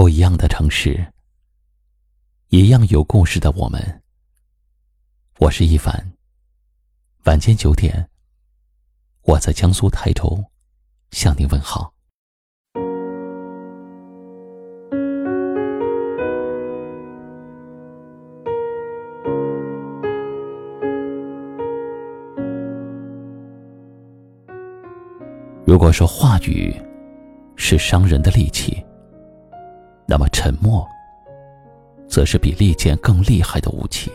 不一样的城市，一样有故事的我们。我是一凡。晚间九点，我在江苏泰州向您问好。如果说话语是伤人的利器，那么沉默，则是比利剑更厉害的武器。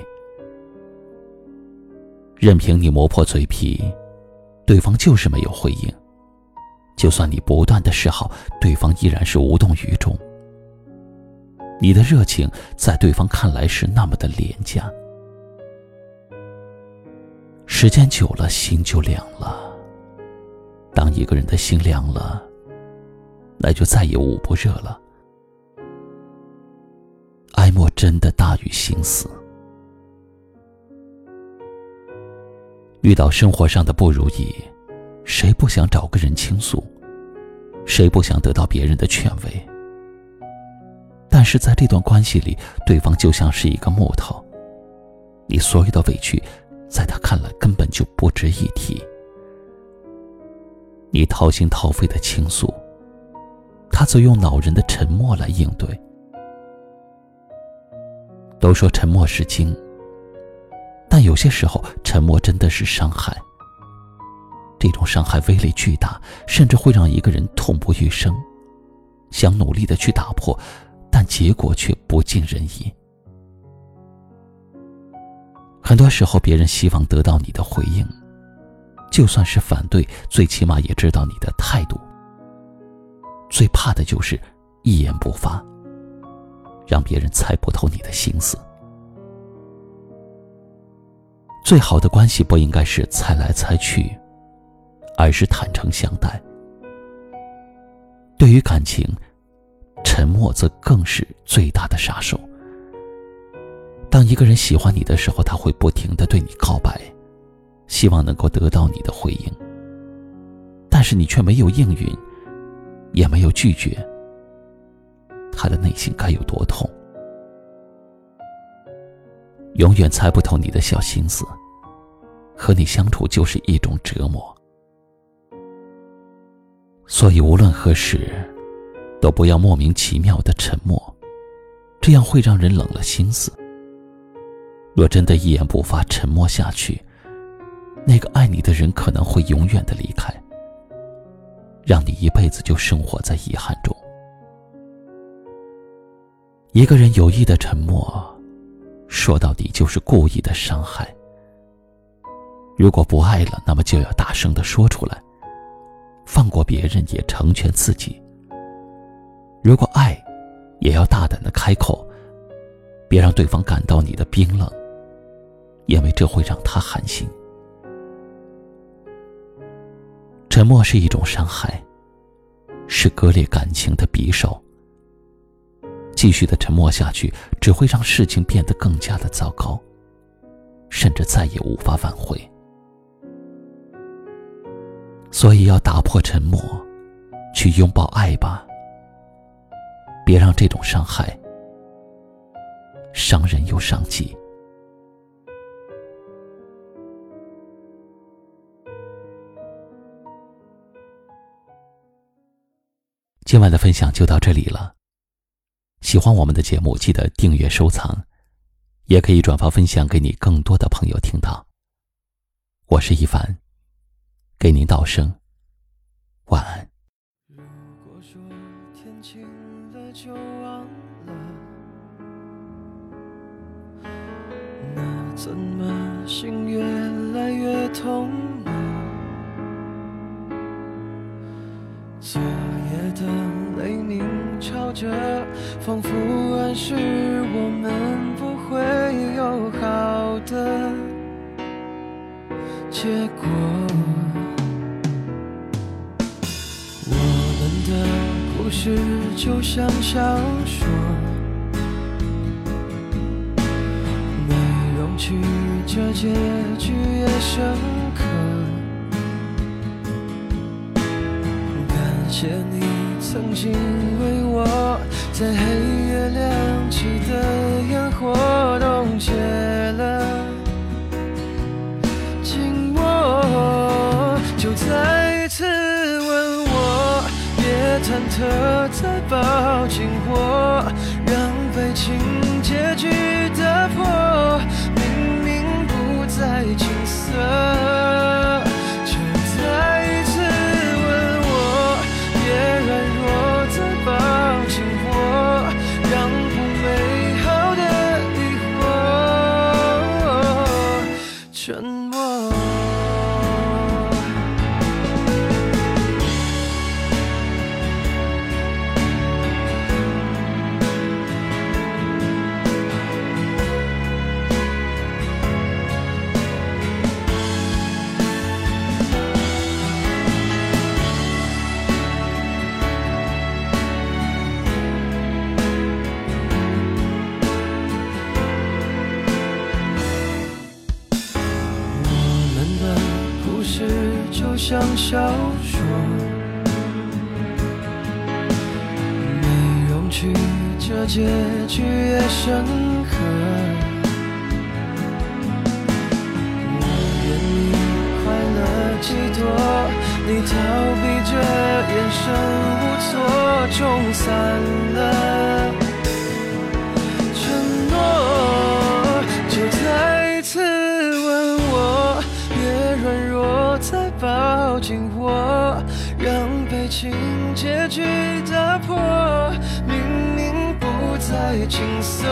任凭你磨破嘴皮，对方就是没有回应；就算你不断的示好，对方依然是无动于衷。你的热情在对方看来是那么的廉价。时间久了，心就凉了。当一个人的心凉了，那就再也捂不热了。哀莫真的大于心死。遇到生活上的不如意，谁不想找个人倾诉？谁不想得到别人的劝慰？但是在这段关系里，对方就像是一个木头，你所有的委屈，在他看来根本就不值一提。你掏心掏肺的倾诉，他则用恼人的沉默来应对。都说沉默是金，但有些时候沉默真的是伤害。这种伤害威力巨大，甚至会让一个人痛不欲生，想努力的去打破，但结果却不尽人意。很多时候，别人希望得到你的回应，就算是反对，最起码也知道你的态度。最怕的就是一言不发。让别人猜不透你的心思。最好的关系不应该是猜来猜去，而是坦诚相待。对于感情，沉默则更是最大的杀手。当一个人喜欢你的时候，他会不停的对你告白，希望能够得到你的回应。但是你却没有应允，也没有拒绝。他的内心该有多痛？永远猜不透你的小心思，和你相处就是一种折磨。所以无论何时，都不要莫名其妙的沉默，这样会让人冷了心思。若真的一言不发，沉默下去，那个爱你的人可能会永远的离开，让你一辈子就生活在遗憾中。一个人有意的沉默，说到底就是故意的伤害。如果不爱了，那么就要大声的说出来，放过别人，也成全自己。如果爱，也要大胆的开口，别让对方感到你的冰冷，因为这会让他寒心。沉默是一种伤害，是割裂感情的匕首。继续的沉默下去，只会让事情变得更加的糟糕，甚至再也无法挽回。所以要打破沉默，去拥抱爱吧。别让这种伤害伤人又伤己。今晚的分享就到这里了。喜欢我们的节目，记得订阅收藏，也可以转发分享给你更多的朋友听到。我是一凡，给您道声晚安。如果说天晴了就忘了，那怎么心越来越痛吵着。仿佛暗示我们不会有好的结果。我们的故事就像小说，内容曲折，结局也深刻。感谢你曾经为我。在黑夜亮起的烟火冻结了寂寞，就再一次吻我，别忐忑再抱紧我，让悲情结局打破，明明不再青涩。事就像小说，没勇气，这结局也深刻。我愿你快乐几多，你逃避着眼神无措，冲散了抱紧我，让悲情结局打破，明明不再青涩。